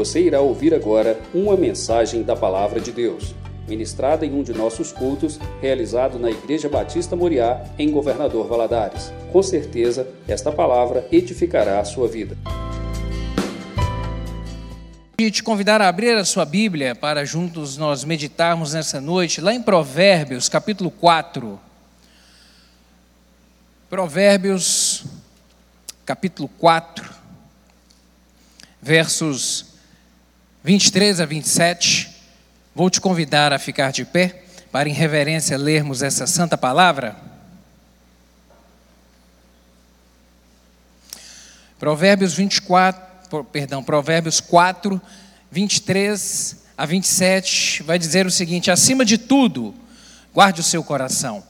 Você irá ouvir agora uma mensagem da Palavra de Deus, ministrada em um de nossos cultos, realizado na Igreja Batista Moriá, em Governador Valadares. Com certeza, esta palavra edificará a sua vida. E te convidar a abrir a sua Bíblia para juntos nós meditarmos nessa noite, lá em Provérbios, capítulo 4. Provérbios, capítulo 4, versos 23 a 27. Vou te convidar a ficar de pé para, em reverência, lermos essa santa palavra. Provérbios 24, perdão, Provérbios 4, 23 a 27 vai dizer o seguinte: acima de tudo, guarde o seu coração,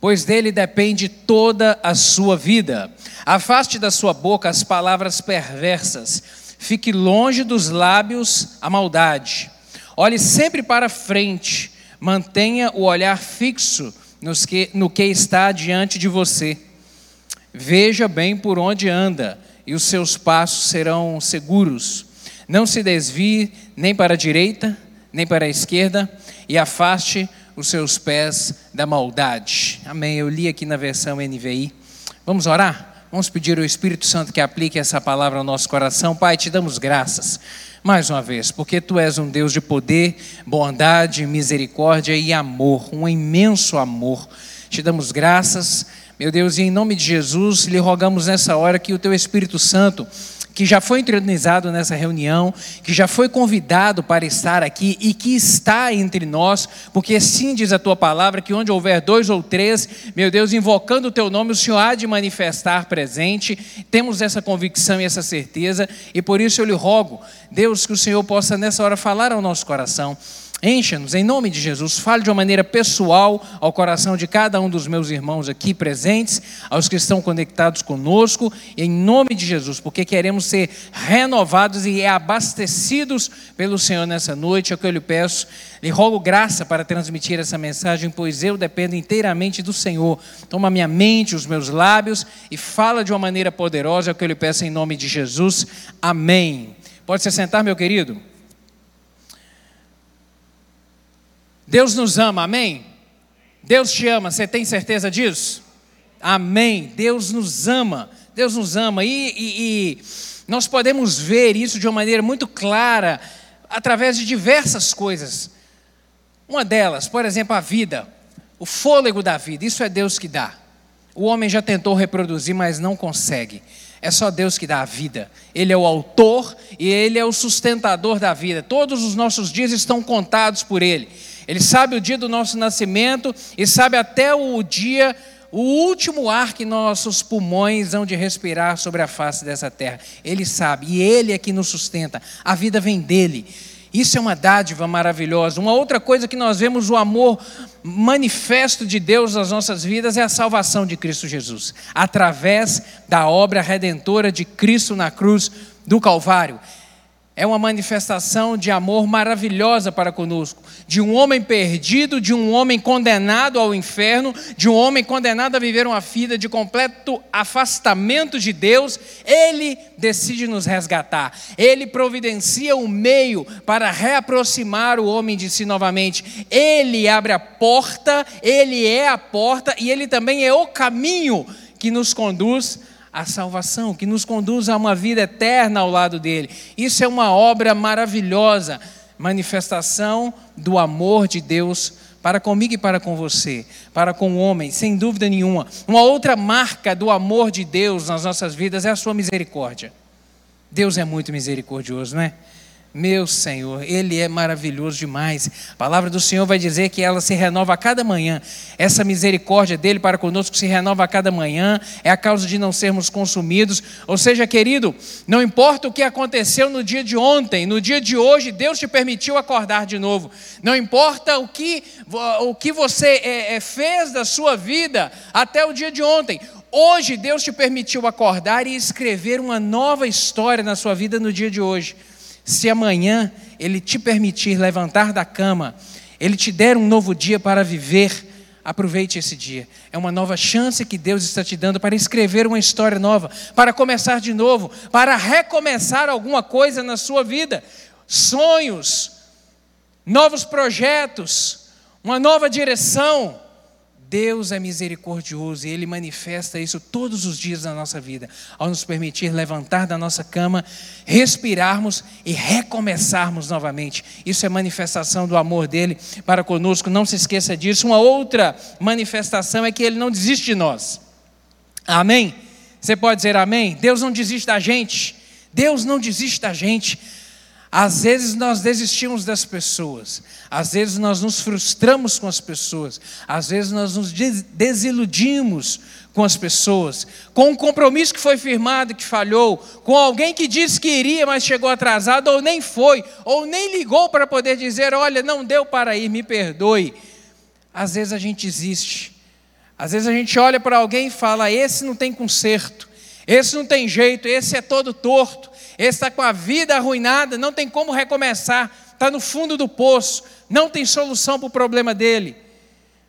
pois dele depende toda a sua vida. Afaste da sua boca as palavras perversas Fique longe dos lábios a maldade. Olhe sempre para frente. Mantenha o olhar fixo nos que, no que está diante de você. Veja bem por onde anda, e os seus passos serão seguros. Não se desvie nem para a direita, nem para a esquerda, e afaste os seus pés da maldade. Amém. Eu li aqui na versão NVI. Vamos orar? Vamos pedir ao Espírito Santo que aplique essa palavra ao nosso coração. Pai, te damos graças mais uma vez, porque tu és um Deus de poder, bondade, misericórdia e amor, um imenso amor. Te damos graças, meu Deus, e em nome de Jesus, lhe rogamos nessa hora que o teu Espírito Santo que já foi entronizado nessa reunião, que já foi convidado para estar aqui e que está entre nós, porque assim diz a tua palavra, que onde houver dois ou três, meu Deus, invocando o teu nome, o Senhor há de manifestar presente. Temos essa convicção e essa certeza, e por isso eu lhe rogo, Deus, que o Senhor possa nessa hora falar ao nosso coração Encha-nos, em nome de Jesus. Fale de uma maneira pessoal ao coração de cada um dos meus irmãos aqui presentes, aos que estão conectados conosco, em nome de Jesus, porque queremos ser renovados e abastecidos pelo Senhor nessa noite. É o que eu lhe peço. Lhe rogo graça para transmitir essa mensagem, pois eu dependo inteiramente do Senhor. Toma minha mente, os meus lábios e fala de uma maneira poderosa. É o que eu lhe peço em nome de Jesus. Amém. Pode se sentar, meu querido? Deus nos ama, amém? Deus te ama, você tem certeza disso? Amém. Deus nos ama, Deus nos ama. E, e, e, nós podemos ver isso de uma maneira muito clara através de diversas coisas. Uma delas, por exemplo, a vida, o fôlego da vida, isso é Deus que dá. O homem já tentou reproduzir, mas não consegue. É só Deus que dá a vida. Ele é o autor e ele é o sustentador da vida. Todos os nossos dias estão contados por ele. Ele sabe o dia do nosso nascimento e sabe até o dia, o último ar que nossos pulmões hão de respirar sobre a face dessa terra. Ele sabe e Ele é que nos sustenta. A vida vem dele. Isso é uma dádiva maravilhosa. Uma outra coisa que nós vemos o amor manifesto de Deus nas nossas vidas é a salvação de Cristo Jesus, através da obra redentora de Cristo na cruz do Calvário é uma manifestação de amor maravilhosa para conosco, de um homem perdido, de um homem condenado ao inferno, de um homem condenado a viver uma vida de completo afastamento de Deus, ele decide nos resgatar. Ele providencia o um meio para reaproximar o homem de si novamente. Ele abre a porta, ele é a porta e ele também é o caminho que nos conduz a salvação, que nos conduz a uma vida eterna ao lado dele. Isso é uma obra maravilhosa, manifestação do amor de Deus para comigo e para com você, para com o homem, sem dúvida nenhuma. Uma outra marca do amor de Deus nas nossas vidas é a sua misericórdia. Deus é muito misericordioso, não é? Meu Senhor, Ele é maravilhoso demais. A palavra do Senhor vai dizer que ela se renova a cada manhã. Essa misericórdia dele para conosco se renova a cada manhã, é a causa de não sermos consumidos. Ou seja, querido, não importa o que aconteceu no dia de ontem, no dia de hoje, Deus te permitiu acordar de novo. Não importa o que, o que você é, é, fez da sua vida até o dia de ontem. Hoje, Deus te permitiu acordar e escrever uma nova história na sua vida no dia de hoje. Se amanhã Ele te permitir levantar da cama, Ele te der um novo dia para viver, aproveite esse dia. É uma nova chance que Deus está te dando para escrever uma história nova, para começar de novo, para recomeçar alguma coisa na sua vida. sonhos, novos projetos, uma nova direção. Deus é misericordioso e Ele manifesta isso todos os dias na nossa vida, ao nos permitir levantar da nossa cama, respirarmos e recomeçarmos novamente. Isso é manifestação do amor dele para conosco, não se esqueça disso. Uma outra manifestação é que Ele não desiste de nós. Amém? Você pode dizer amém? Deus não desiste da gente. Deus não desiste da gente. Às vezes nós desistimos das pessoas, às vezes nós nos frustramos com as pessoas, às vezes nós nos desiludimos com as pessoas, com um compromisso que foi firmado que falhou, com alguém que disse que iria, mas chegou atrasado, ou nem foi, ou nem ligou para poder dizer: Olha, não deu para ir, me perdoe. Às vezes a gente existe, às vezes a gente olha para alguém e fala: Esse não tem conserto, esse não tem jeito, esse é todo torto esse está com a vida arruinada, não tem como recomeçar, está no fundo do poço, não tem solução para o problema dele.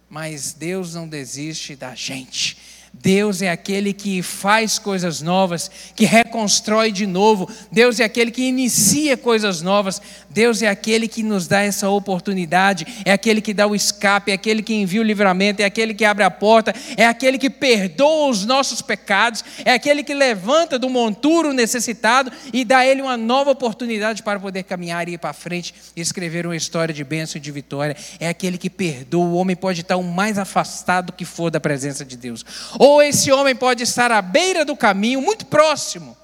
Mas Deus não desiste da gente. Deus é aquele que faz coisas novas, que reconstrói de novo. Deus é aquele que inicia coisas novas. Deus é aquele que nos dá essa oportunidade. É aquele que dá o escape, é aquele que envia o livramento, é aquele que abre a porta, é aquele que perdoa os nossos pecados, é aquele que levanta do monturo necessitado e dá a ele uma nova oportunidade para poder caminhar e ir para frente e escrever uma história de bênção e de vitória. É aquele que perdoa. O homem pode estar o mais afastado que for da presença de Deus ou esse homem pode estar à beira do caminho, muito próximo.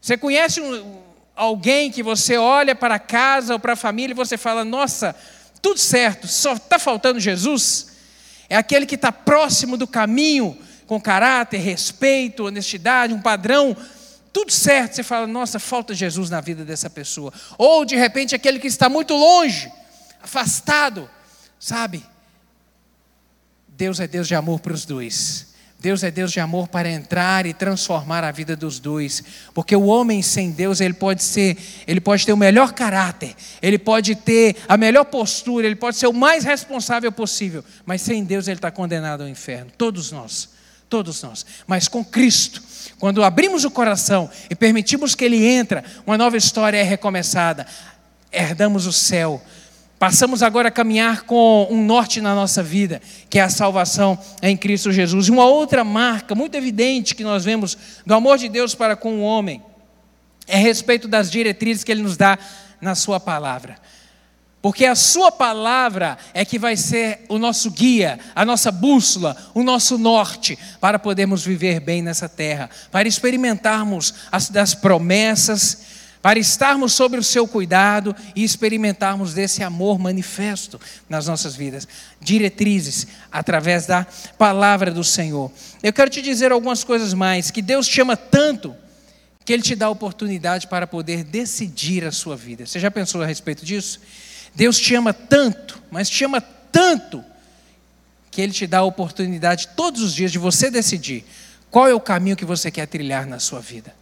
Você conhece um, alguém que você olha para casa ou para a família e você fala: Nossa, tudo certo, só está faltando Jesus? É aquele que está próximo do caminho, com caráter, respeito, honestidade, um padrão tudo certo, você fala, nossa, falta Jesus na vida dessa pessoa. Ou de repente aquele que está muito longe, afastado, sabe? Deus é Deus de amor para os dois. Deus é Deus de amor para entrar e transformar a vida dos dois, porque o homem sem Deus ele pode ser, ele pode ter o melhor caráter, ele pode ter a melhor postura, ele pode ser o mais responsável possível, mas sem Deus ele está condenado ao inferno. Todos nós, todos nós. Mas com Cristo, quando abrimos o coração e permitimos que Ele entre, uma nova história é recomeçada. Herdamos o céu, Passamos agora a caminhar com um norte na nossa vida, que é a salvação em Cristo Jesus. E uma outra marca muito evidente que nós vemos do amor de Deus para com o homem é a respeito das diretrizes que ele nos dá na Sua palavra. Porque a Sua palavra é que vai ser o nosso guia, a nossa bússola, o nosso norte, para podermos viver bem nessa terra, para experimentarmos as das promessas para estarmos sob o seu cuidado e experimentarmos desse amor manifesto nas nossas vidas. Diretrizes através da palavra do Senhor. Eu quero te dizer algumas coisas mais, que Deus te ama tanto que Ele te dá a oportunidade para poder decidir a sua vida. Você já pensou a respeito disso? Deus te ama tanto, mas te ama tanto, que Ele te dá a oportunidade todos os dias de você decidir qual é o caminho que você quer trilhar na sua vida.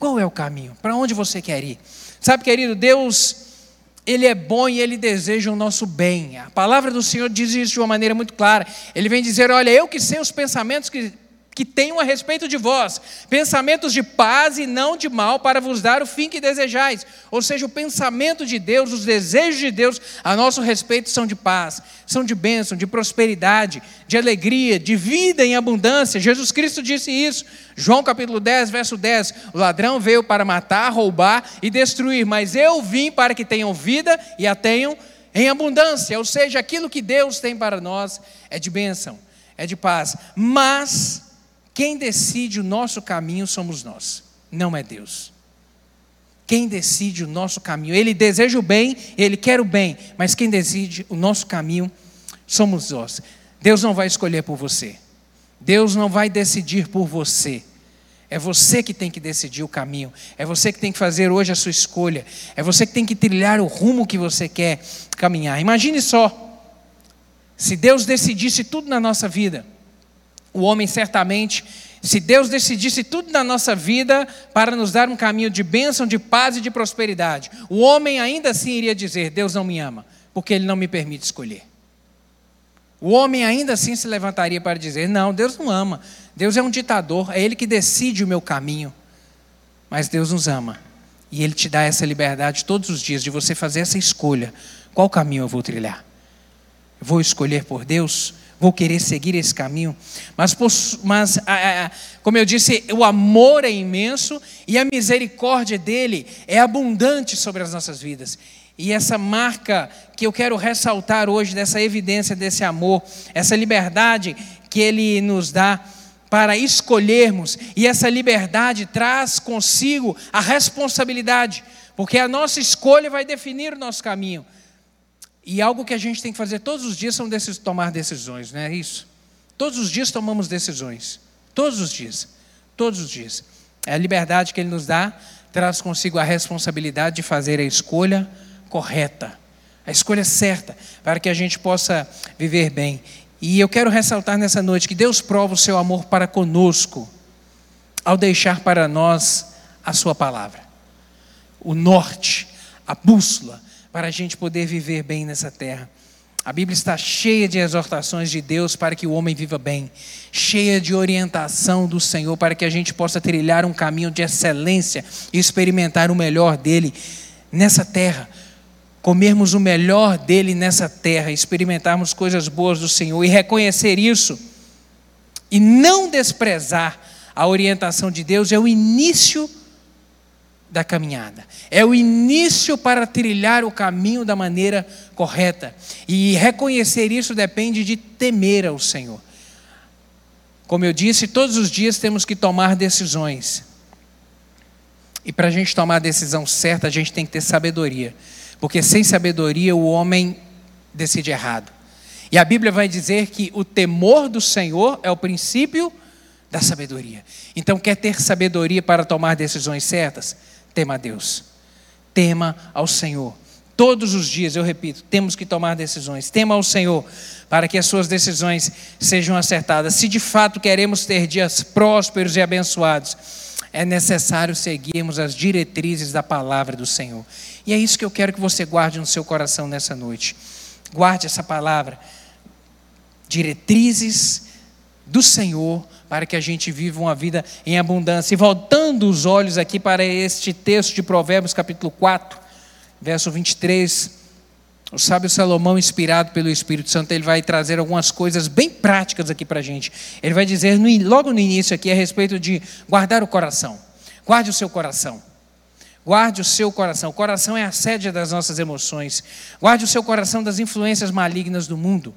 Qual é o caminho? Para onde você quer ir? Sabe, querido, Deus, Ele é bom e Ele deseja o nosso bem. A palavra do Senhor diz isso de uma maneira muito clara. Ele vem dizer: Olha, eu que sei os pensamentos que que tenham a respeito de vós, pensamentos de paz e não de mal, para vos dar o fim que desejais. Ou seja, o pensamento de Deus, os desejos de Deus a nosso respeito são de paz, são de bênção, de prosperidade, de alegria, de vida em abundância. Jesus Cristo disse isso. João capítulo 10, verso 10: O ladrão veio para matar, roubar e destruir, mas eu vim para que tenham vida e a tenham em abundância. Ou seja, aquilo que Deus tem para nós é de bênção, é de paz. Mas quem decide o nosso caminho somos nós, não é Deus. Quem decide o nosso caminho, Ele deseja o bem, Ele quer o bem, mas quem decide o nosso caminho somos nós. Deus não vai escolher por você, Deus não vai decidir por você. É você que tem que decidir o caminho. É você que tem que fazer hoje a sua escolha. É você que tem que trilhar o rumo que você quer caminhar. Imagine só, se Deus decidisse tudo na nossa vida, o homem certamente, se Deus decidisse tudo na nossa vida para nos dar um caminho de bênção, de paz e de prosperidade, o homem ainda assim iria dizer: Deus não me ama, porque Ele não me permite escolher. O homem ainda assim se levantaria para dizer: Não, Deus não ama. Deus é um ditador, é Ele que decide o meu caminho. Mas Deus nos ama. E Ele te dá essa liberdade todos os dias de você fazer essa escolha. Qual caminho eu vou trilhar? Vou escolher por Deus? Vou querer seguir esse caminho? Mas, mas como eu disse, o amor é imenso e a misericórdia dele é abundante sobre as nossas vidas. E essa marca que eu quero ressaltar hoje, dessa evidência desse amor, essa liberdade que ele nos dá para escolhermos, e essa liberdade traz consigo a responsabilidade, porque a nossa escolha vai definir o nosso caminho. E algo que a gente tem que fazer todos os dias são desses, tomar decisões, não é isso? Todos os dias tomamos decisões. Todos os dias. Todos os dias. É a liberdade que Ele nos dá, traz consigo a responsabilidade de fazer a escolha correta, a escolha certa, para que a gente possa viver bem. E eu quero ressaltar nessa noite que Deus prova o seu amor para conosco, ao deixar para nós a Sua palavra, o norte, a bússola, para a gente poder viver bem nessa terra. A Bíblia está cheia de exortações de Deus para que o homem viva bem, cheia de orientação do Senhor para que a gente possa trilhar um caminho de excelência e experimentar o melhor dele nessa terra comermos o melhor dele nessa terra, experimentarmos coisas boas do Senhor e reconhecer isso e não desprezar a orientação de Deus é o início da caminhada. É o início para trilhar o caminho da maneira correta. E reconhecer isso depende de temer ao Senhor. Como eu disse, todos os dias temos que tomar decisões. E para a gente tomar a decisão certa, a gente tem que ter sabedoria. Porque sem sabedoria o homem decide errado. E a Bíblia vai dizer que o temor do Senhor é o princípio da sabedoria. Então, quer ter sabedoria para tomar decisões certas? Tema a Deus. Tema ao Senhor. Todos os dias, eu repito, temos que tomar decisões. Tema ao Senhor para que as suas decisões sejam acertadas. Se de fato queremos ter dias prósperos e abençoados, é necessário seguirmos as diretrizes da palavra do Senhor. E é isso que eu quero que você guarde no seu coração nessa noite. Guarde essa palavra. Diretrizes do Senhor para que a gente viva uma vida em abundância. E voltando os olhos aqui para este texto de Provérbios, capítulo 4, verso 23. O sábio Salomão, inspirado pelo Espírito Santo, ele vai trazer algumas coisas bem práticas aqui para a gente. Ele vai dizer logo no início aqui a respeito de guardar o coração. Guarde o seu coração. Guarde o seu coração. O coração é a sede das nossas emoções. Guarde o seu coração das influências malignas do mundo.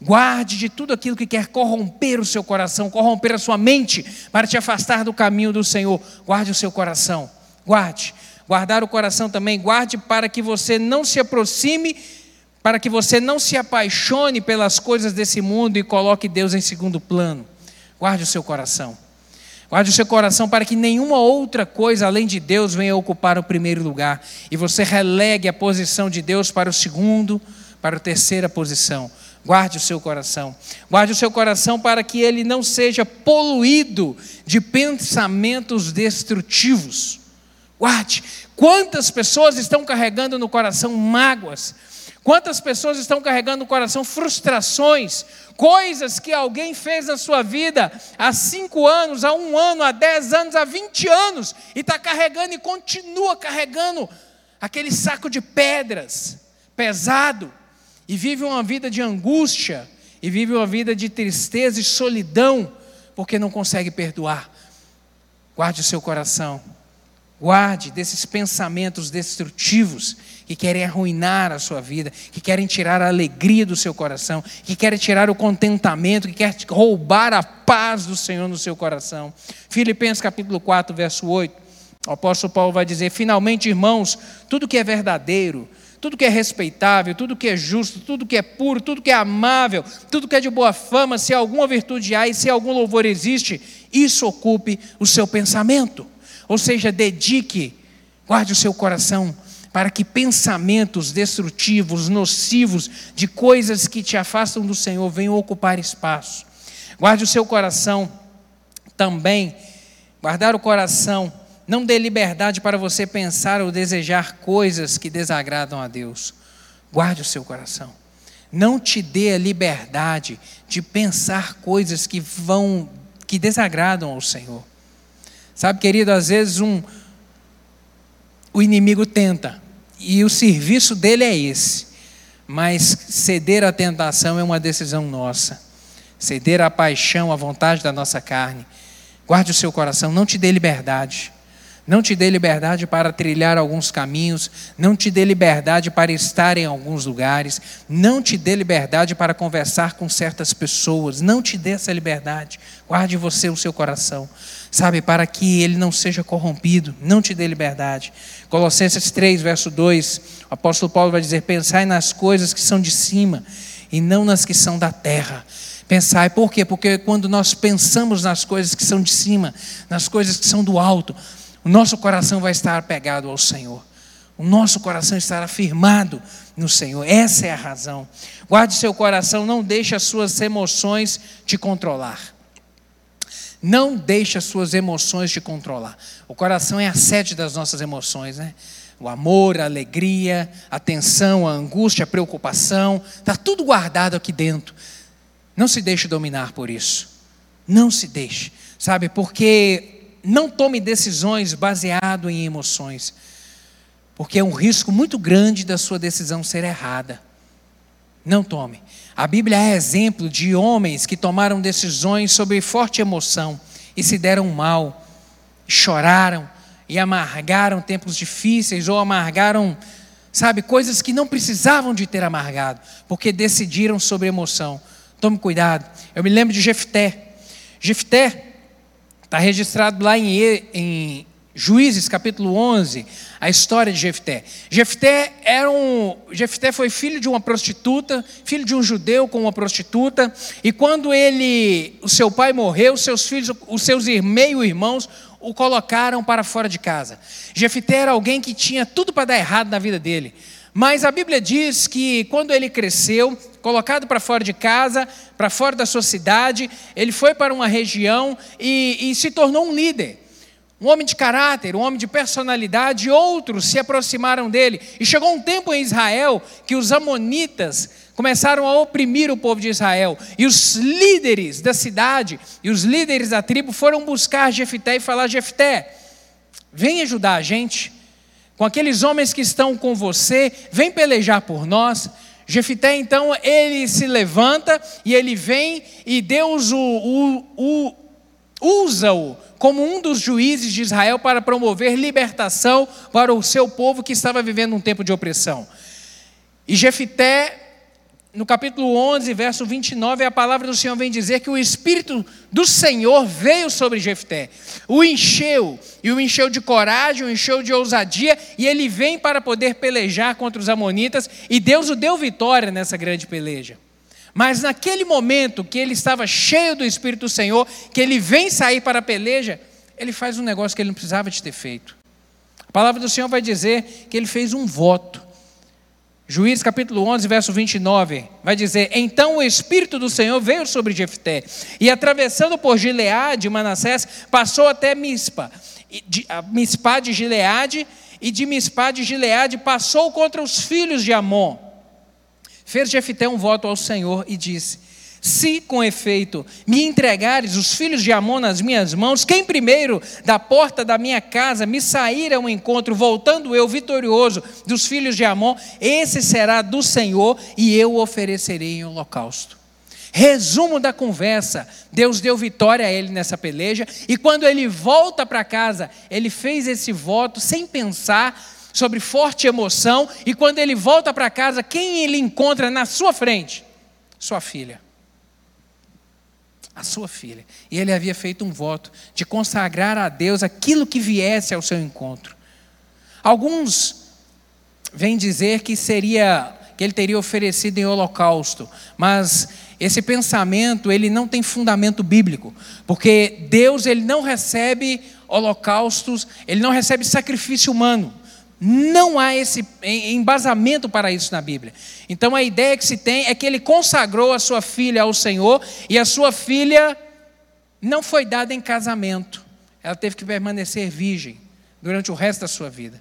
Guarde de tudo aquilo que quer corromper o seu coração, corromper a sua mente para te afastar do caminho do Senhor. Guarde o seu coração. Guarde. Guardar o coração também, guarde para que você não se aproxime, para que você não se apaixone pelas coisas desse mundo e coloque Deus em segundo plano. Guarde o seu coração. Guarde o seu coração para que nenhuma outra coisa além de Deus venha ocupar o primeiro lugar e você relegue a posição de Deus para o segundo, para a terceira posição. Guarde o seu coração. Guarde o seu coração para que ele não seja poluído de pensamentos destrutivos. Guarde. Quantas pessoas estão carregando no coração mágoas? Quantas pessoas estão carregando no coração frustrações, coisas que alguém fez na sua vida há cinco anos, há um ano, há dez anos, há vinte anos, e está carregando e continua carregando aquele saco de pedras pesado, e vive uma vida de angústia, e vive uma vida de tristeza e solidão, porque não consegue perdoar. Guarde o seu coração. Guarde desses pensamentos destrutivos que querem arruinar a sua vida, que querem tirar a alegria do seu coração, que querem tirar o contentamento, que querem roubar a paz do Senhor no seu coração. Filipenses capítulo 4, verso 8. O apóstolo Paulo vai dizer: Finalmente, irmãos, tudo que é verdadeiro, tudo que é respeitável, tudo que é justo, tudo que é puro, tudo que é amável, tudo que é de boa fama, se alguma virtude há e se algum louvor existe, isso ocupe o seu pensamento. Ou seja, dedique, guarde o seu coração para que pensamentos destrutivos, nocivos, de coisas que te afastam do Senhor venham ocupar espaço. Guarde o seu coração também. Guardar o coração não dê liberdade para você pensar ou desejar coisas que desagradam a Deus. Guarde o seu coração. Não te dê a liberdade de pensar coisas que vão que desagradam ao Senhor. Sabe, querido, às vezes um, o inimigo tenta, e o serviço dele é esse. Mas ceder à tentação é uma decisão nossa. Ceder à paixão, à vontade da nossa carne. Guarde o seu coração, não te dê liberdade. Não te dê liberdade para trilhar alguns caminhos, não te dê liberdade para estar em alguns lugares, não te dê liberdade para conversar com certas pessoas, não te dê essa liberdade. Guarde você o seu coração, sabe, para que ele não seja corrompido, não te dê liberdade. Colossenses 3, verso 2, o apóstolo Paulo vai dizer: Pensai nas coisas que são de cima e não nas que são da terra. Pensai, por quê? Porque quando nós pensamos nas coisas que são de cima, nas coisas que são do alto, o nosso coração vai estar apegado ao Senhor. O nosso coração estará firmado no Senhor. Essa é a razão. Guarde seu coração, não deixe as suas emoções te controlar. Não deixe as suas emoções te controlar. O coração é a sede das nossas emoções, né? O amor, a alegria, a tensão, a angústia, a preocupação, está tudo guardado aqui dentro. Não se deixe dominar por isso. Não se deixe, sabe? Porque não tome decisões baseado em emoções, porque é um risco muito grande da sua decisão ser errada. Não tome. A Bíblia é exemplo de homens que tomaram decisões sob forte emoção e se deram mal, choraram e amargaram tempos difíceis ou amargaram, sabe, coisas que não precisavam de ter amargado, porque decidiram sobre emoção. Tome cuidado. Eu me lembro de Jefté. Jefté Está registrado lá em, em Juízes capítulo 11, a história de Jefté. Jefté era um, Jefté foi filho de uma prostituta, filho de um judeu com uma prostituta, e quando ele, o seu pai morreu, seus filhos, os seus meio-irmãos o colocaram para fora de casa. Jefté era alguém que tinha tudo para dar errado na vida dele. Mas a Bíblia diz que quando ele cresceu, colocado para fora de casa, para fora da sua cidade, ele foi para uma região e, e se tornou um líder. Um homem de caráter, um homem de personalidade, outros se aproximaram dele. E chegou um tempo em Israel que os amonitas começaram a oprimir o povo de Israel. E os líderes da cidade e os líderes da tribo foram buscar Jefté e falar: Jefté, vem ajudar a gente com aqueles homens que estão com você, vem pelejar por nós. Jefité, então, ele se levanta e ele vem e Deus usa-o como um dos juízes de Israel para promover libertação para o seu povo que estava vivendo um tempo de opressão. E Jefité no capítulo 11, verso 29, a palavra do Senhor vem dizer que o Espírito do Senhor veio sobre Jefté, o encheu, e o encheu de coragem, o encheu de ousadia, e ele vem para poder pelejar contra os amonitas, e Deus o deu vitória nessa grande peleja. Mas naquele momento que ele estava cheio do Espírito do Senhor, que ele vem sair para a peleja, ele faz um negócio que ele não precisava de ter feito. A palavra do Senhor vai dizer que ele fez um voto. Juízes capítulo 11, verso 29, vai dizer: Então o Espírito do Senhor veio sobre Jefté, e atravessando por Gileade, Manassés, passou até Mispa, de, Mispa de Gileade, e de Mispa de Gileade passou contra os filhos de Amon. Fez Jefté um voto ao Senhor e disse: se, com efeito, me entregares os filhos de Amon nas minhas mãos, quem primeiro da porta da minha casa me sair ao encontro, voltando eu vitorioso dos filhos de Amon, esse será do Senhor e eu o oferecerei em holocausto. Resumo da conversa: Deus deu vitória a ele nessa peleja, e quando ele volta para casa, ele fez esse voto sem pensar, sobre forte emoção, e quando ele volta para casa, quem ele encontra na sua frente? Sua filha a sua filha. E ele havia feito um voto de consagrar a Deus aquilo que viesse ao seu encontro. Alguns vêm dizer que seria que ele teria oferecido em holocausto, mas esse pensamento ele não tem fundamento bíblico, porque Deus ele não recebe holocaustos, ele não recebe sacrifício humano. Não há esse embasamento para isso na Bíblia. Então a ideia que se tem é que ele consagrou a sua filha ao Senhor e a sua filha não foi dada em casamento. Ela teve que permanecer virgem durante o resto da sua vida.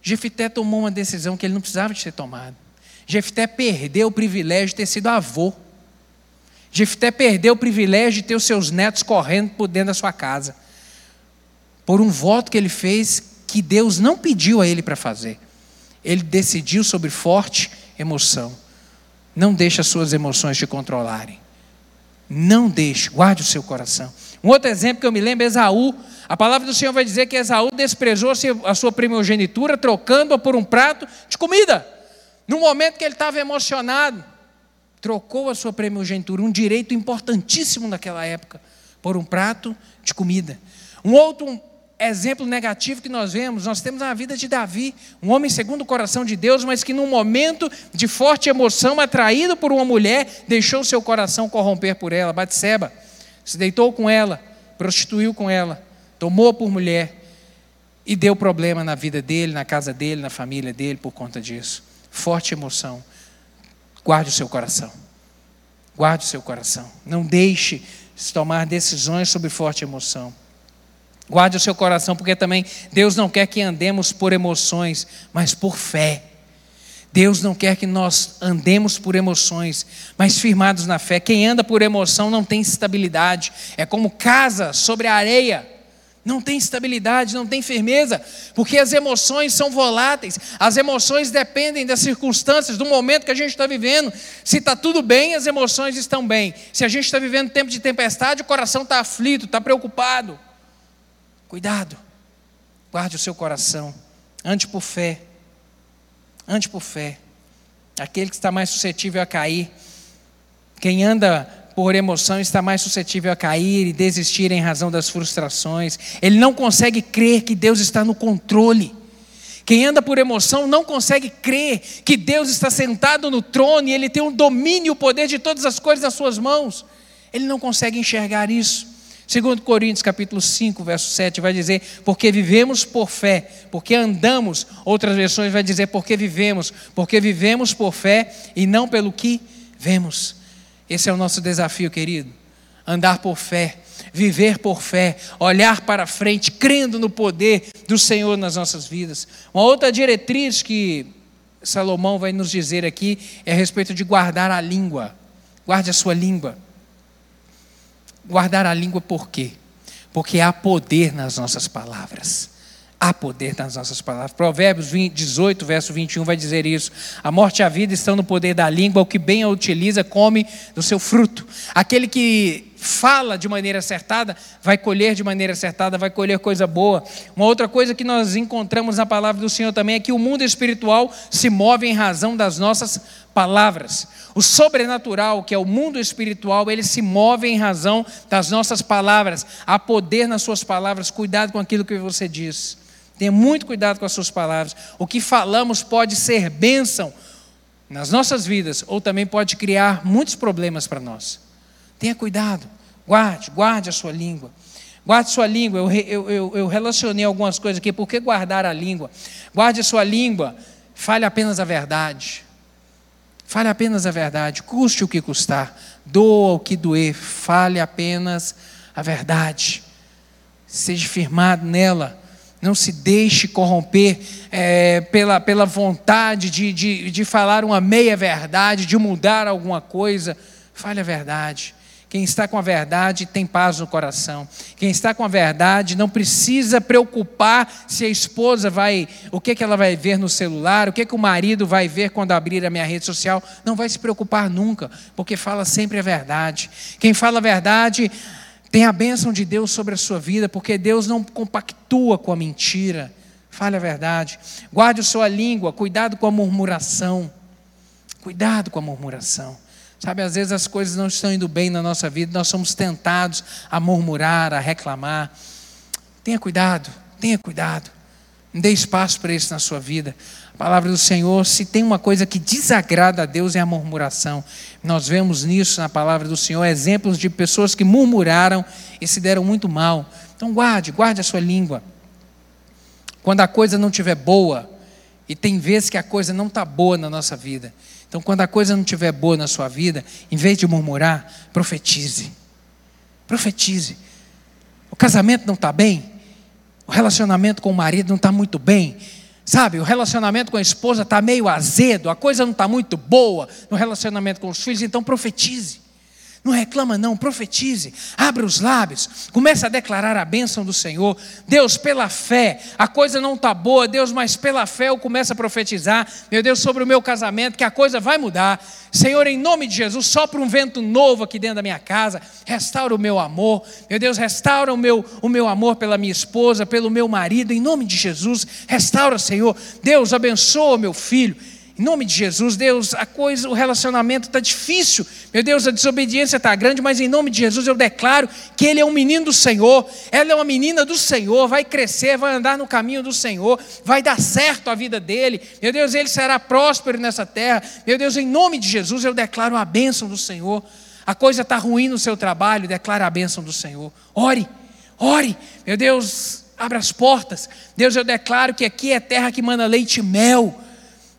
Jefité tomou uma decisão que ele não precisava de ter tomado. Jefté perdeu o privilégio de ter sido avô. Jefté perdeu o privilégio de ter os seus netos correndo por dentro da sua casa. Por um voto que ele fez que Deus não pediu a ele para fazer. Ele decidiu sobre forte emoção. Não deixe as suas emoções te controlarem. Não deixe, guarde o seu coração. Um outro exemplo que eu me lembro é Esaú. A palavra do Senhor vai dizer que Esaú desprezou a sua primogenitura, trocando-a por um prato de comida. No momento que ele estava emocionado, trocou a sua primogenitura, um direito importantíssimo naquela época, por um prato de comida. Um outro exemplo negativo que nós vemos, nós temos a vida de Davi, um homem segundo o coração de Deus, mas que num momento de forte emoção, atraído por uma mulher, deixou seu coração corromper por ela, Batseba, se deitou com ela, prostituiu com ela, tomou por mulher e deu problema na vida dele, na casa dele, na família dele por conta disso. Forte emoção. Guarde o seu coração. Guarde o seu coração. Não deixe se tomar decisões sobre forte emoção. Guarde o seu coração, porque também Deus não quer que andemos por emoções, mas por fé. Deus não quer que nós andemos por emoções, mas firmados na fé. Quem anda por emoção não tem estabilidade, é como casa sobre a areia. Não tem estabilidade, não tem firmeza, porque as emoções são voláteis, as emoções dependem das circunstâncias, do momento que a gente está vivendo. Se está tudo bem, as emoções estão bem. Se a gente está vivendo tempo de tempestade, o coração está aflito, está preocupado. Cuidado, guarde o seu coração, ande por fé, ande por fé. Aquele que está mais suscetível a cair, quem anda por emoção está mais suscetível a cair e desistir em razão das frustrações. Ele não consegue crer que Deus está no controle. Quem anda por emoção não consegue crer que Deus está sentado no trono e Ele tem o domínio e o poder de todas as coisas nas suas mãos. Ele não consegue enxergar isso. Segundo Coríntios capítulo 5, verso 7 vai dizer: "Porque vivemos por fé, porque andamos". Outras versões vai dizer: "Porque vivemos, porque vivemos por fé e não pelo que vemos". Esse é o nosso desafio, querido. Andar por fé, viver por fé, olhar para frente, crendo no poder do Senhor nas nossas vidas. Uma outra diretriz que Salomão vai nos dizer aqui é a respeito de guardar a língua. Guarde a sua língua. Guardar a língua por quê? Porque há poder nas nossas palavras. Há poder nas nossas palavras. Provérbios 20, 18, verso 21 vai dizer isso. A morte e a vida estão no poder da língua, o que bem a utiliza come do seu fruto. Aquele que fala de maneira acertada, vai colher de maneira acertada, vai colher coisa boa. Uma outra coisa que nós encontramos na palavra do Senhor também é que o mundo espiritual se move em razão das nossas palavras. O sobrenatural, que é o mundo espiritual, ele se move em razão das nossas palavras. Há poder nas suas palavras. Cuidado com aquilo que você diz. Tenha muito cuidado com as suas palavras. O que falamos pode ser bênção nas nossas vidas ou também pode criar muitos problemas para nós. Tenha cuidado, guarde, guarde a sua língua. Guarde sua língua. Eu, eu, eu, eu relacionei algumas coisas aqui. Por que guardar a língua? Guarde a sua língua. Fale apenas a verdade. Fale apenas a verdade. Custe o que custar. Doa o que doer. Fale apenas a verdade. Seja firmado nela. Não se deixe corromper é, pela, pela vontade de, de, de falar uma meia verdade, de mudar alguma coisa. Fale a verdade. Quem está com a verdade tem paz no coração. Quem está com a verdade não precisa preocupar se a esposa vai, o que, que ela vai ver no celular, o que, que o marido vai ver quando abrir a minha rede social. Não vai se preocupar nunca, porque fala sempre a verdade. Quem fala a verdade tem a bênção de Deus sobre a sua vida, porque Deus não compactua com a mentira. Fale a verdade. Guarde a sua língua, cuidado com a murmuração. Cuidado com a murmuração. Sabe, às vezes as coisas não estão indo bem na nossa vida, nós somos tentados a murmurar, a reclamar. Tenha cuidado, tenha cuidado. Não dê espaço para isso na sua vida. A palavra do Senhor, se tem uma coisa que desagrada a Deus é a murmuração. Nós vemos nisso na palavra do Senhor exemplos de pessoas que murmuraram e se deram muito mal. Então guarde, guarde a sua língua. Quando a coisa não estiver boa, e tem vezes que a coisa não está boa na nossa vida, então, quando a coisa não estiver boa na sua vida, em vez de murmurar, profetize. Profetize. O casamento não está bem, o relacionamento com o marido não está muito bem, sabe? O relacionamento com a esposa está meio azedo, a coisa não está muito boa no relacionamento com os filhos, então profetize. Não reclama, não, profetize, abra os lábios, comece a declarar a bênção do Senhor. Deus, pela fé, a coisa não está boa, Deus, mas pela fé eu começo a profetizar, meu Deus, sobre o meu casamento, que a coisa vai mudar. Senhor, em nome de Jesus, sopra um vento novo aqui dentro da minha casa, restaura o meu amor, meu Deus, restaura o meu, o meu amor pela minha esposa, pelo meu marido, em nome de Jesus, restaura, Senhor. Deus, abençoa meu filho. Em nome de Jesus, Deus, a coisa, o relacionamento está difícil. Meu Deus, a desobediência está grande, mas em nome de Jesus eu declaro que ele é um menino do Senhor, ela é uma menina do Senhor, vai crescer, vai andar no caminho do Senhor, vai dar certo a vida dele. Meu Deus, ele será próspero nessa terra. Meu Deus, em nome de Jesus eu declaro a bênção do Senhor. A coisa está ruim no seu trabalho, declara a bênção do Senhor. Ore, ore. Meu Deus, abra as portas. Deus, eu declaro que aqui é terra que manda leite e mel.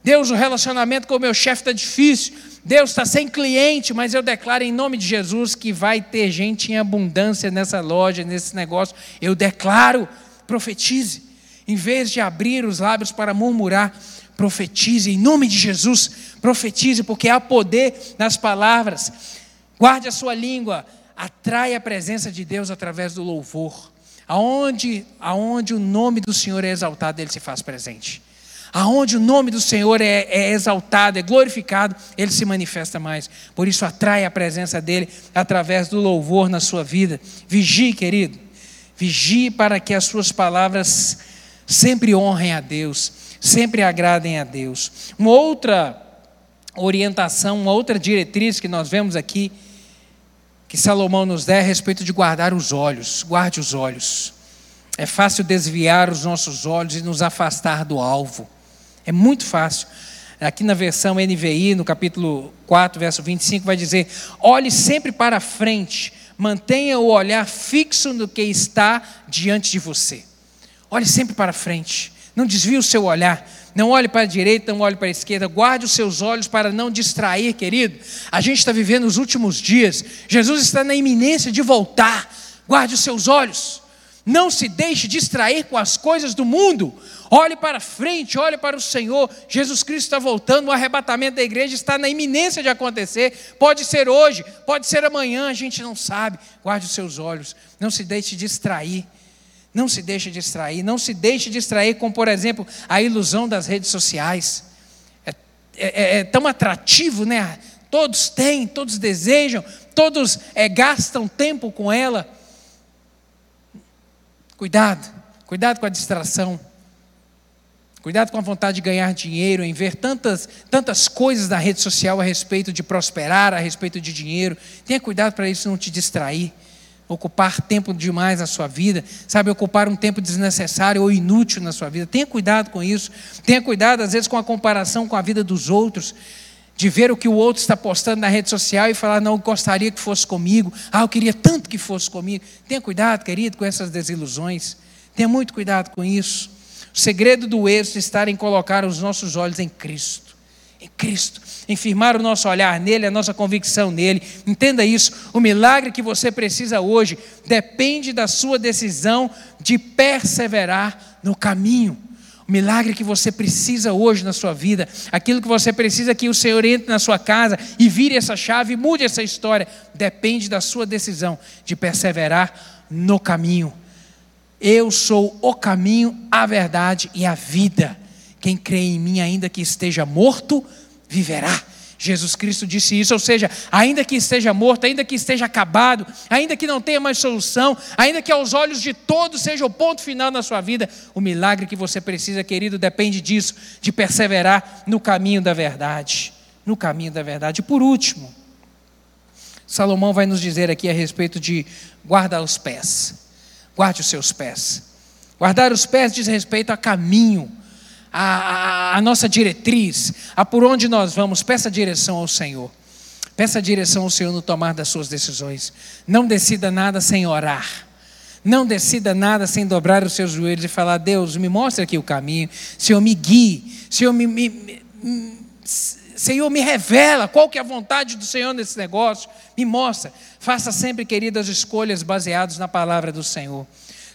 Deus, o relacionamento com o meu chefe está difícil. Deus está sem cliente, mas eu declaro em nome de Jesus que vai ter gente em abundância nessa loja, nesse negócio. Eu declaro, profetize. Em vez de abrir os lábios para murmurar, profetize em nome de Jesus. Profetize, porque há poder nas palavras. Guarde a sua língua, atrai a presença de Deus através do louvor. Aonde, aonde o nome do Senhor é exaltado, ele se faz presente. Aonde o nome do Senhor é, é, exaltado, é glorificado, ele se manifesta mais. Por isso, atrai a presença dele através do louvor na sua vida. Vigie, querido. Vigie para que as suas palavras sempre honrem a Deus, sempre agradem a Deus. Uma outra orientação, uma outra diretriz que nós vemos aqui, que Salomão nos dá é a respeito de guardar os olhos. Guarde os olhos. É fácil desviar os nossos olhos e nos afastar do alvo. É muito fácil. Aqui na versão NVI, no capítulo 4, verso 25, vai dizer: olhe sempre para frente, mantenha o olhar fixo no que está diante de você. Olhe sempre para frente, não desvie o seu olhar, não olhe para a direita, não olhe para a esquerda, guarde os seus olhos para não distrair, querido. A gente está vivendo os últimos dias, Jesus está na iminência de voltar, guarde os seus olhos. Não se deixe distrair com as coisas do mundo. Olhe para frente, olhe para o Senhor. Jesus Cristo está voltando, o arrebatamento da igreja está na iminência de acontecer. Pode ser hoje, pode ser amanhã, a gente não sabe. Guarde os seus olhos, não se deixe distrair. Não se deixe distrair, não se deixe distrair com, por exemplo, a ilusão das redes sociais. É, é, é tão atrativo, né? Todos têm, todos desejam, todos é, gastam tempo com ela Cuidado, cuidado com a distração. Cuidado com a vontade de ganhar dinheiro, em ver tantas, tantas coisas na rede social a respeito de prosperar, a respeito de dinheiro. Tenha cuidado para isso não te distrair, ocupar tempo demais na sua vida, sabe, ocupar um tempo desnecessário ou inútil na sua vida. Tenha cuidado com isso. Tenha cuidado, às vezes, com a comparação com a vida dos outros de ver o que o outro está postando na rede social e falar, não, gostaria que fosse comigo, ah, eu queria tanto que fosse comigo. Tenha cuidado, querido, com essas desilusões. Tenha muito cuidado com isso. O segredo do êxito está em colocar os nossos olhos em Cristo. Em Cristo. Em firmar o nosso olhar nele, a nossa convicção nele. Entenda isso. O milagre que você precisa hoje depende da sua decisão de perseverar no caminho. O milagre que você precisa hoje na sua vida, aquilo que você precisa que o Senhor entre na sua casa e vire essa chave e mude essa história, depende da sua decisão de perseverar no caminho. Eu sou o caminho, a verdade e a vida. Quem crê em mim, ainda que esteja morto, viverá. Jesus Cristo disse isso, ou seja, ainda que esteja morto, ainda que esteja acabado, ainda que não tenha mais solução, ainda que aos olhos de todos seja o ponto final na sua vida, o milagre que você precisa, querido, depende disso, de perseverar no caminho da verdade. No caminho da verdade. E por último, Salomão vai nos dizer aqui a respeito de guardar os pés. Guarde os seus pés. Guardar os pés diz respeito a caminho a, a, nossa diretriz, a por onde nós vamos, peça direção ao Senhor. Peça direção ao Senhor no tomar das suas decisões. Não decida nada sem orar. Não decida nada sem dobrar os seus joelhos e falar: Deus, me mostre aqui o caminho. Senhor, me guie. Senhor, me, me, me, Senhor, me revela qual que é a vontade do Senhor nesse negócio. Me mostra. Faça sempre, queridas, escolhas baseadas na palavra do Senhor.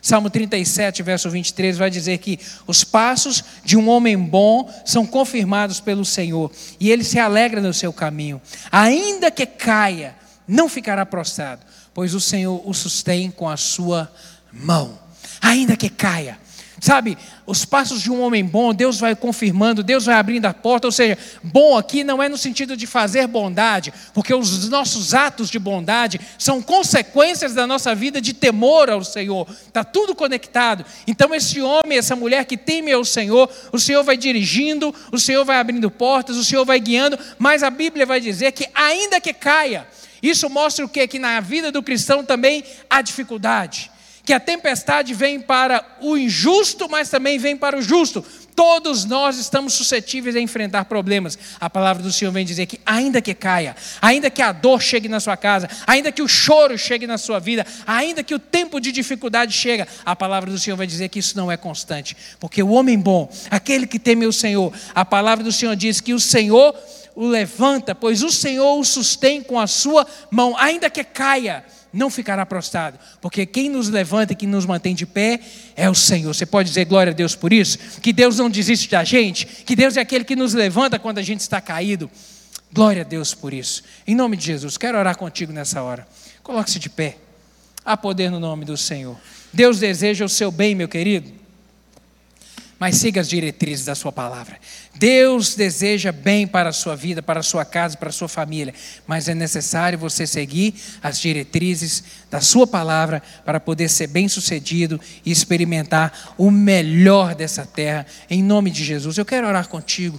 Salmo 37, verso 23 vai dizer que os passos de um homem bom são confirmados pelo Senhor e ele se alegra no seu caminho. Ainda que caia, não ficará prostrado, pois o Senhor o sustém com a sua mão. Ainda que caia, Sabe, os passos de um homem bom, Deus vai confirmando, Deus vai abrindo a porta. Ou seja, bom aqui não é no sentido de fazer bondade, porque os nossos atos de bondade são consequências da nossa vida de temor ao Senhor. Está tudo conectado. Então, esse homem, essa mulher que teme ao Senhor, o Senhor vai dirigindo, o Senhor vai abrindo portas, o Senhor vai guiando, mas a Bíblia vai dizer que, ainda que caia, isso mostra o que? Que na vida do cristão também há dificuldade que a tempestade vem para o injusto, mas também vem para o justo. Todos nós estamos suscetíveis a enfrentar problemas. A palavra do Senhor vem dizer que, ainda que caia, ainda que a dor chegue na sua casa, ainda que o choro chegue na sua vida, ainda que o tempo de dificuldade chegue, a palavra do Senhor vai dizer que isso não é constante. Porque o homem bom, aquele que teme o Senhor, a palavra do Senhor diz que o Senhor o levanta, pois o Senhor o sustém com a sua mão, ainda que caia não ficará prostrado, porque quem nos levanta e quem nos mantém de pé é o Senhor. Você pode dizer glória a Deus por isso? Que Deus não desiste da gente, que Deus é aquele que nos levanta quando a gente está caído. Glória a Deus por isso. Em nome de Jesus, quero orar contigo nessa hora. Coloque-se de pé. Há poder no nome do Senhor. Deus deseja o seu bem, meu querido mas siga as diretrizes da sua palavra. Deus deseja bem para a sua vida, para a sua casa, para a sua família, mas é necessário você seguir as diretrizes da sua palavra para poder ser bem-sucedido e experimentar o melhor dessa terra, em nome de Jesus. Eu quero orar contigo.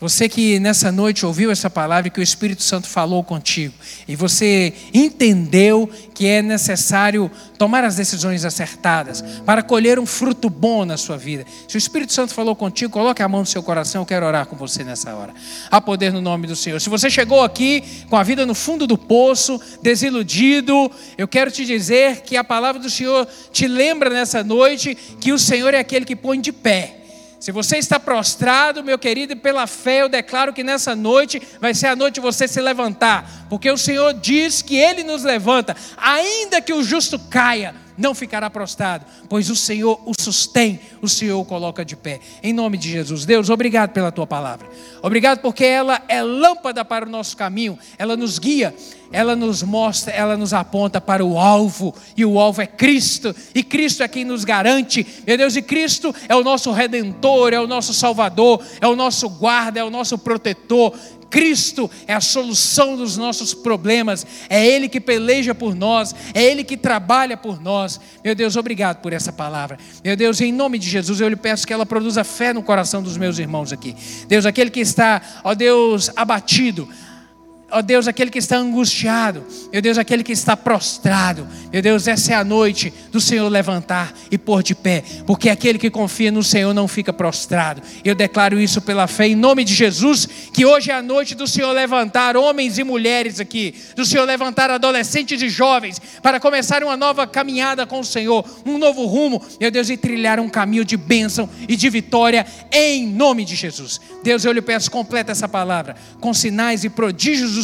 Você que nessa noite ouviu essa palavra que o Espírito Santo falou contigo e você entendeu que é necessário tomar as decisões acertadas para colher um fruto bom na sua vida. Se o Espírito Santo falou contigo, coloque a mão no seu coração, eu quero orar com você nessa hora. Há poder no nome do Senhor. Se você chegou aqui com a vida no fundo do poço, desiludido, eu quero te dizer que a palavra do Senhor te lembra nessa noite que o Senhor é aquele que põe de pé se você está prostrado, meu querido, pela fé, eu declaro que nessa noite vai ser a noite de você se levantar, porque o Senhor diz que Ele nos levanta, ainda que o justo caia, não ficará prostrado, pois o Senhor o sustém, o Senhor o coloca de pé. Em nome de Jesus. Deus, obrigado pela tua palavra. Obrigado porque ela é lâmpada para o nosso caminho, ela nos guia, ela nos mostra, ela nos aponta para o alvo, e o alvo é Cristo, e Cristo é quem nos garante, meu Deus, e Cristo é o nosso redentor, é o nosso salvador, é o nosso guarda, é o nosso protetor. Cristo é a solução dos nossos problemas, é Ele que peleja por nós, é Ele que trabalha por nós. Meu Deus, obrigado por essa palavra. Meu Deus, em nome de Jesus, eu lhe peço que ela produza fé no coração dos meus irmãos aqui. Deus, aquele que está, ó Deus, abatido, ó Deus, aquele que está angustiado, meu Deus, aquele que está prostrado, meu Deus, essa é a noite do Senhor levantar e pôr de pé, porque aquele que confia no Senhor não fica prostrado. Eu declaro isso pela fé em nome de Jesus, que hoje é a noite do Senhor levantar homens e mulheres aqui, do Senhor levantar adolescentes e jovens para começar uma nova caminhada com o Senhor, um novo rumo, meu Deus, e trilhar um caminho de bênção e de vitória em nome de Jesus. Deus, eu lhe peço, completa essa palavra com sinais e prodígios